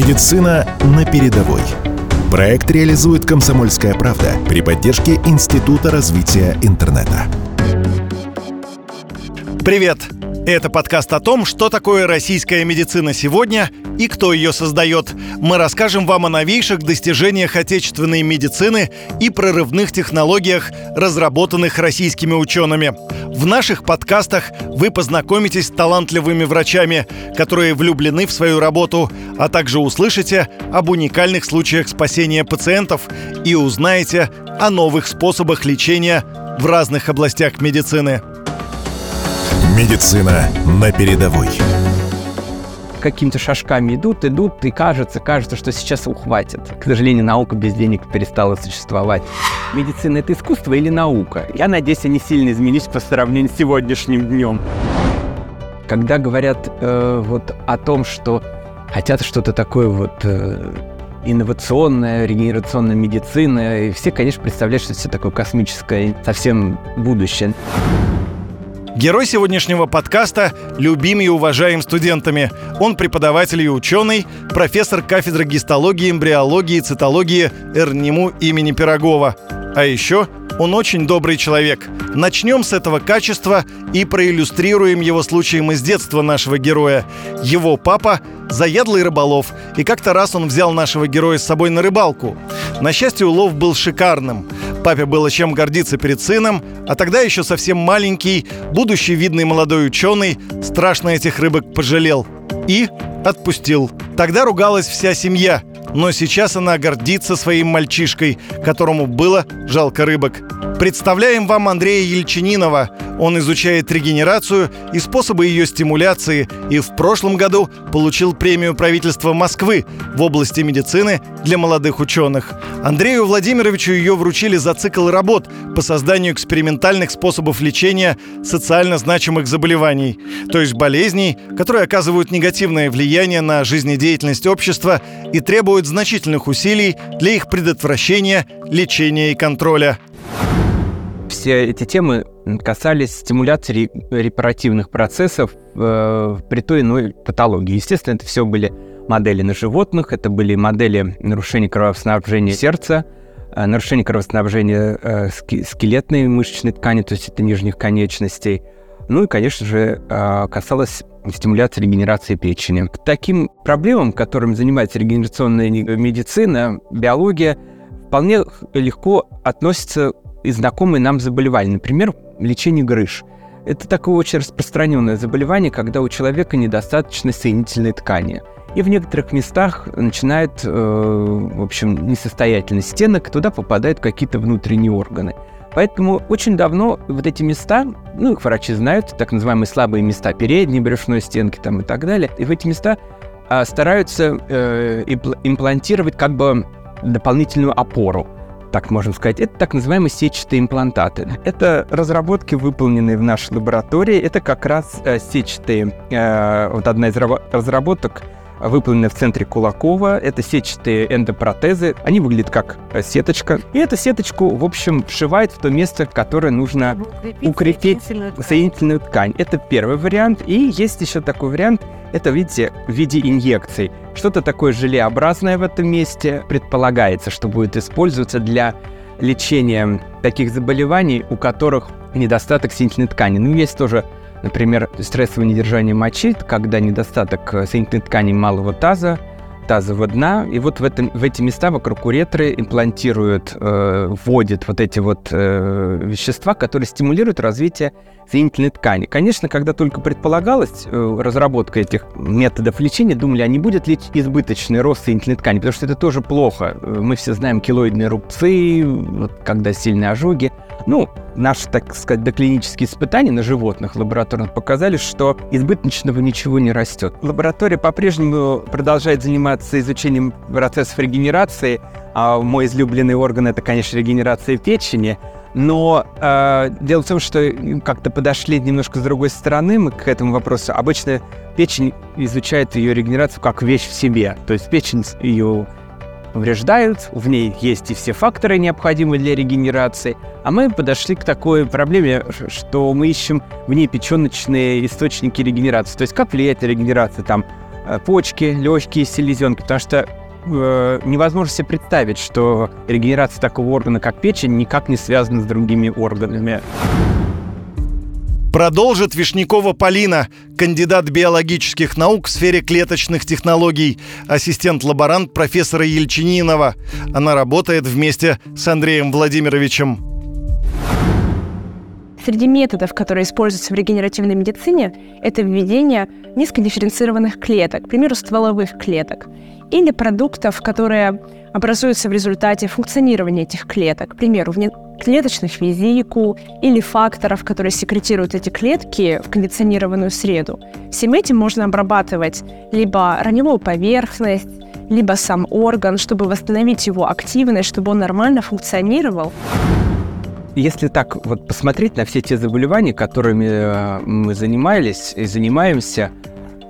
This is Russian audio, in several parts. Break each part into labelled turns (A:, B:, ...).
A: Медицина на передовой. Проект реализует «Комсомольская правда» при поддержке Института развития интернета.
B: Привет! Это подкаст о том, что такое российская медицина сегодня и кто ее создает. Мы расскажем вам о новейших достижениях отечественной медицины и прорывных технологиях, разработанных российскими учеными. В наших подкастах вы познакомитесь с талантливыми врачами, которые влюблены в свою работу, а также услышите об уникальных случаях спасения пациентов и узнаете о новых способах лечения в разных областях медицины.
A: Медицина на передовой.
C: Какими-то шажками идут, идут, и кажется, кажется, что сейчас ухватит. К сожалению, наука без денег перестала существовать. Медицина — это искусство или наука? Я надеюсь, они сильно изменились по сравнению с сегодняшним днем. Когда говорят э, вот о том, что хотят что-то такое вот э, инновационная, регенерационная медицина, и все, конечно, представляют, что это все такое космическое, совсем будущее.
B: Герой сегодняшнего подкаста любим и уважаем студентами. Он преподаватель и ученый, профессор кафедры гистологии, эмбриологии и цитологии РНИМУ имени Пирогова. А еще он очень добрый человек. Начнем с этого качества и проиллюстрируем его случаем из детства нашего героя. Его папа – заядлый рыболов, и как-то раз он взял нашего героя с собой на рыбалку. На счастье, улов был шикарным. Папе было чем гордиться перед сыном, а тогда еще совсем маленький, будущий видный молодой ученый, страшно этих рыбок пожалел. И отпустил. Тогда ругалась вся семья, но сейчас она гордится своим мальчишкой, которому было жалко рыбок. Представляем вам Андрея Ельчининова. Он изучает регенерацию и способы ее стимуляции и в прошлом году получил премию правительства Москвы в области медицины для молодых ученых. Андрею Владимировичу ее вручили за цикл работ по созданию экспериментальных способов лечения социально значимых заболеваний, то есть болезней, которые оказывают негативное влияние на жизнедеятельность общества и требуют значительных усилий для их предотвращения, лечения и контроля
C: все эти темы касались стимуляции репаративных процессов э, при той иной патологии. Естественно, это все были модели на животных, это были модели нарушения кровоснабжения сердца, э, нарушения кровоснабжения э, скелетной мышечной ткани, то есть это нижних конечностей. Ну и, конечно же, э, касалось стимуляции регенерации печени. К таким проблемам, которым занимается регенерационная медицина, биология, вполне легко относится и знакомые нам заболевания. Например, лечение грыж. Это такое очень распространенное заболевание, когда у человека недостаточно соединительной ткани. И в некоторых местах начинает, э, в общем, несостоятельность стенок, туда попадают какие-то внутренние органы. Поэтому очень давно вот эти места, ну, их врачи знают, так называемые слабые места передней брюшной стенки там и так далее, и в эти места э, стараются э, имплантировать как бы дополнительную опору так можем сказать, это так называемые сетчатые имплантаты. Это разработки, выполненные в нашей лаборатории. Это как раз э, сетчатые, э, вот одна из разработок, выполненная в центре Кулакова. Это сетчатые эндопротезы. Они выглядят как э, сеточка. И эту сеточку, в общем, вшивает в то место, которое нужно укрепить, укрепить соединительную ткань. соединительную ткань. Это первый вариант. И есть еще такой вариант. Это, видите, в виде инъекций. Что-то такое желеобразное в этом месте предполагается, что будет использоваться для лечения таких заболеваний, у которых недостаток соединительной ткани. Ну, есть тоже Например, стрессовое недержание мочи, когда недостаток э, соединительной ткани малого таза, тазового дна. И вот в, этом, в эти места вокруг уретры имплантируют, э, вводят вот эти вот э, вещества, которые стимулируют развитие соединительной ткани. Конечно, когда только предполагалась э, разработка этих методов лечения, думали, а не будет ли избыточный рост соединительной ткани, потому что это тоже плохо. Э, мы все знаем килоидные рубцы, вот, когда сильные ожоги. Ну, наши, так сказать, доклинические испытания на животных лабораторных показали, что избыточного ничего не растет. Лаборатория по-прежнему продолжает заниматься изучением процессов регенерации, а мой излюбленный орган это, конечно, регенерация печени. Но э, дело в том, что как-то подошли немножко с другой стороны мы к этому вопросу. Обычно печень изучает ее регенерацию как вещь в себе. То есть печень ее вреждают, в ней есть и все факторы, необходимые для регенерации. А мы подошли к такой проблеме, что мы ищем в ней печеночные источники регенерации. То есть как влияет на регенерацию там э, почки, легкие, селезенки, потому что э, невозможно себе представить, что регенерация такого органа, как печень, никак не связана с другими органами.
B: Продолжит Вишнякова Полина, кандидат биологических наук в сфере клеточных технологий, ассистент-лаборант профессора Ельчининова. Она работает вместе с Андреем Владимировичем.
D: Среди методов, которые используются в регенеративной медицине, это введение низкодифференцированных клеток, к примеру, стволовых клеток, или продуктов, которые образуются в результате функционирования этих клеток, к примеру, клеточных визикул или факторов, которые секретируют эти клетки в кондиционированную среду. Всем этим можно обрабатывать либо раневую поверхность, либо сам орган, чтобы восстановить его активность, чтобы он нормально функционировал.
C: Если так вот посмотреть на все те заболевания, которыми э, мы занимались и занимаемся,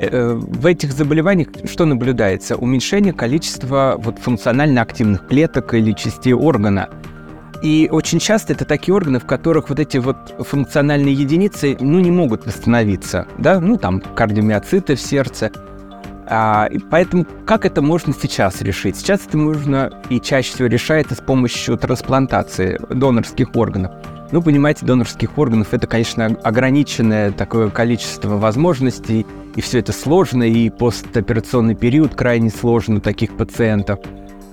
C: в этих заболеваниях что наблюдается? Уменьшение количества вот функционально активных клеток или частей органа. И очень часто это такие органы, в которых вот эти вот функциональные единицы, ну, не могут восстановиться, да, ну, там, кардиомиоциты в сердце. А, и поэтому как это можно сейчас решить? Сейчас это можно и чаще всего решается с помощью трансплантации донорских органов. Ну, понимаете, донорских органов это, конечно, ограниченное такое количество возможностей, и все это сложно, и постоперационный период крайне сложен у таких пациентов.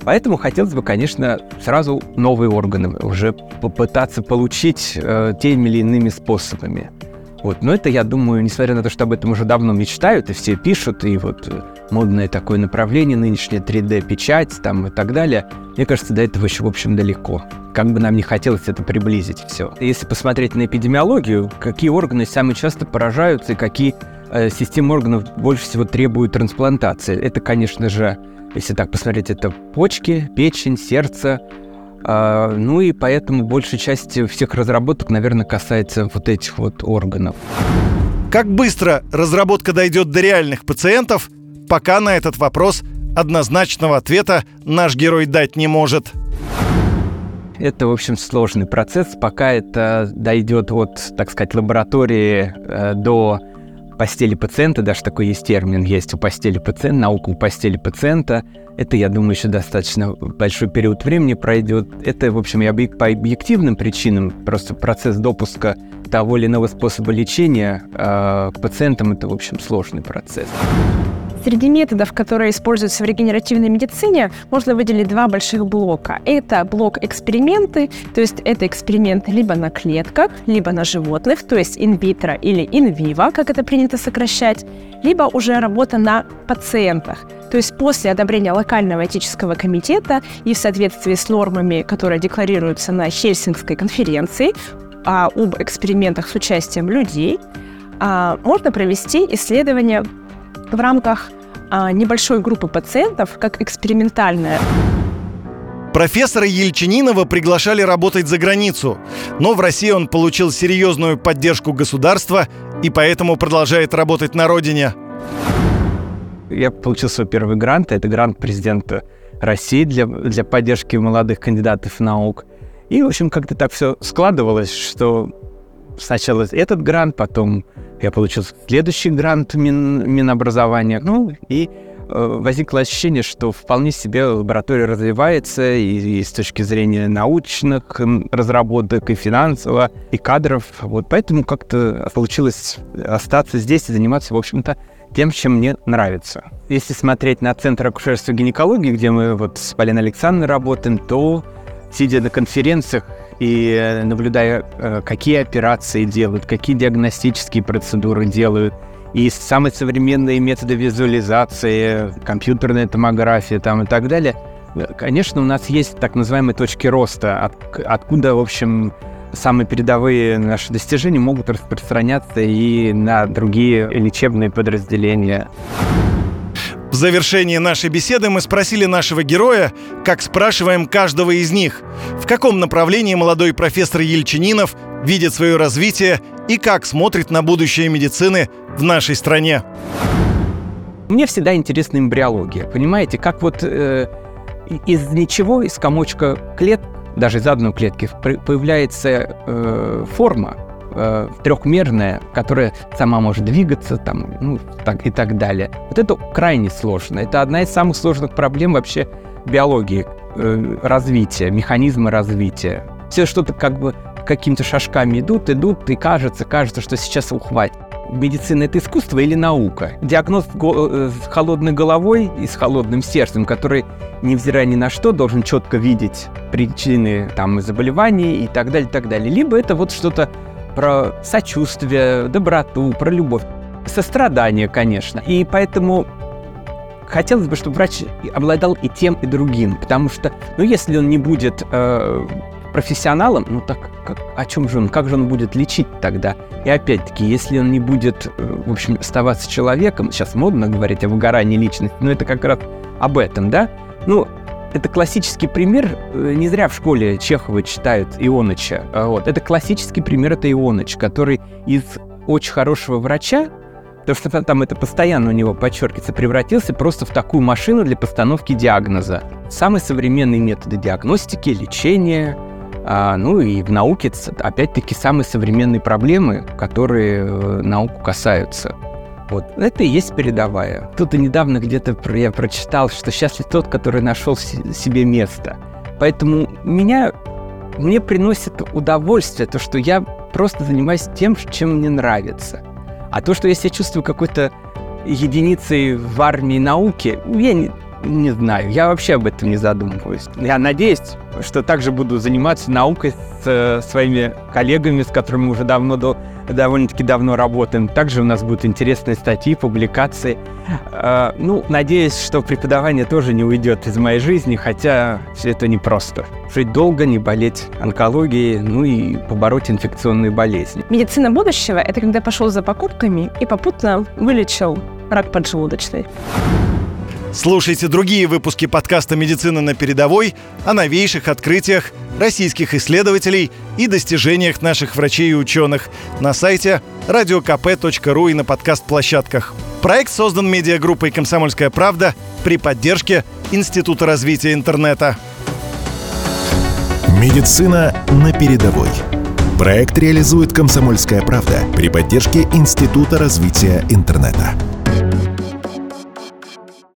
C: Поэтому хотелось бы, конечно, сразу новые органы уже попытаться получить э, теми или иными способами. Вот. Но это, я думаю, несмотря на то, что об этом уже давно мечтают, и все пишут, и вот э, модное такое направление, нынешняя 3D-печать там и так далее, мне кажется, до этого еще, в общем, далеко. Как бы нам не хотелось это приблизить все. Если посмотреть на эпидемиологию, какие органы самые часто поражаются и какие э, системы органов больше всего требуют трансплантации, это, конечно же, если так посмотреть, это почки, печень, сердце. А, ну и поэтому большая часть всех разработок, наверное, касается вот этих вот органов.
B: Как быстро разработка дойдет до реальных пациентов, пока на этот вопрос однозначного ответа наш герой дать не может.
C: Это, в общем, сложный процесс. Пока это дойдет от, так сказать, лаборатории э, до постели пациента, даже такой есть термин, есть у постели пациента, наука у постели пациента. Это, я думаю, еще достаточно большой период времени пройдет. Это, в общем, и по объективным причинам, просто процесс допуска того или иного способа лечения э, к пациентам, это, в общем, сложный процесс.
D: Среди методов, которые используются в регенеративной медицине, можно выделить два больших блока. Это блок эксперименты, то есть это эксперименты либо на клетках, либо на животных, то есть инвитро или инвиво, как это принято сокращать, либо уже работа на пациентах. То есть после одобрения локального этического комитета и в соответствии с нормами, которые декларируются на Хельсинской конференции а, об экспериментах с участием людей, а, можно провести исследование в рамках а, небольшой группы пациентов как экспериментальная.
B: Профессора Ельчининова приглашали работать за границу, но в России он получил серьезную поддержку государства и поэтому продолжает работать на родине.
C: Я получил свой первый грант. Это грант президента России для, для поддержки молодых кандидатов наук. И, в общем, как-то так все складывалось, что сначала этот грант, потом я получил следующий грант Мин, Минобразования. Ну, и э, возникло ощущение, что вполне себе лаборатория развивается и, и с точки зрения научных разработок, и финансово, и кадров. Вот поэтому как-то получилось остаться здесь и заниматься, в общем-то, тем, чем мне нравится. Если смотреть на Центр акушерства и гинекологии, где мы вот с Полиной Александровной работаем, то, сидя на конференциях, и э, наблюдая, э, какие операции делают, какие диагностические процедуры делают, и самые современные методы визуализации, компьютерная томография там и так далее, э, конечно, у нас есть так называемые точки роста, от, откуда, в общем, самые передовые наши достижения могут распространяться и на другие лечебные подразделения.
B: Завершении нашей беседы мы спросили нашего героя, как спрашиваем каждого из них, в каком направлении молодой профессор Ельчининов видит свое развитие и как смотрит на будущее медицины в нашей стране.
C: Мне всегда интересна эмбриология. Понимаете, как вот э, из ничего, из комочка клеток, даже из одной клетки, появляется э, форма, э, трехмерная, которая сама может двигаться там, ну, так, и так далее. Вот это крайне сложно. Это одна из самых сложных проблем вообще биологии, э, развития, механизма развития. Все что-то как бы какими-то шажками идут, идут, и кажется, кажется, что сейчас ухватит. Медицина — это искусство или наука? Диагноз э, с холодной головой и с холодным сердцем, который, невзирая ни на что, должен четко видеть причины там, заболеваний и так далее, и так далее. Либо это вот что-то про сочувствие, доброту, про любовь. Сострадание, конечно. И поэтому хотелось бы, чтобы врач обладал и тем, и другим. Потому что, ну, если он не будет э, профессионалом, ну так как, о чем же он, как же он будет лечить тогда? И опять-таки, если он не будет, э, в общем, оставаться человеком, сейчас модно говорить о выгорании личности, но это как раз об этом, да? Ну, это классический пример, э, не зря в школе Чехова читают Ионыча. А вот. Это классический пример, это Ионыч, который из очень хорошего врача, потому что там это постоянно у него подчеркивается, превратился просто в такую машину для постановки диагноза. Самые современные методы диагностики, лечения, а, ну и в науке, опять-таки, самые современные проблемы, которые э, науку касаются. Вот. Это и есть передовая. Тут и недавно где-то я прочитал, что счастлив тот, который нашел себе место. Поэтому меня, мне приносит удовольствие то, что я просто занимаюсь тем, чем мне нравится. А то, что я себя чувствую какой-то единицей в армии науки, я не, не знаю, я вообще об этом не задумываюсь. Я надеюсь, что также буду заниматься наукой с э, своими коллегами, с которыми уже давно, до, довольно-таки давно работаем. Также у нас будут интересные статьи, публикации. Э, ну, надеюсь, что преподавание тоже не уйдет из моей жизни, хотя все это непросто. Жить долго, не болеть онкологией, ну и побороть инфекционные болезни.
D: Медицина будущего – это когда пошел за покупками и попутно вылечил рак поджелудочной.
B: Слушайте другие выпуски подкаста «Медицина на передовой» о новейших открытиях российских исследователей и достижениях наших врачей и ученых на сайте radiokp.ru и на подкаст-площадках. Проект создан медиагруппой «Комсомольская правда» при поддержке Института развития интернета.
A: Медицина на передовой. Проект реализует «Комсомольская правда» при поддержке Института развития интернета.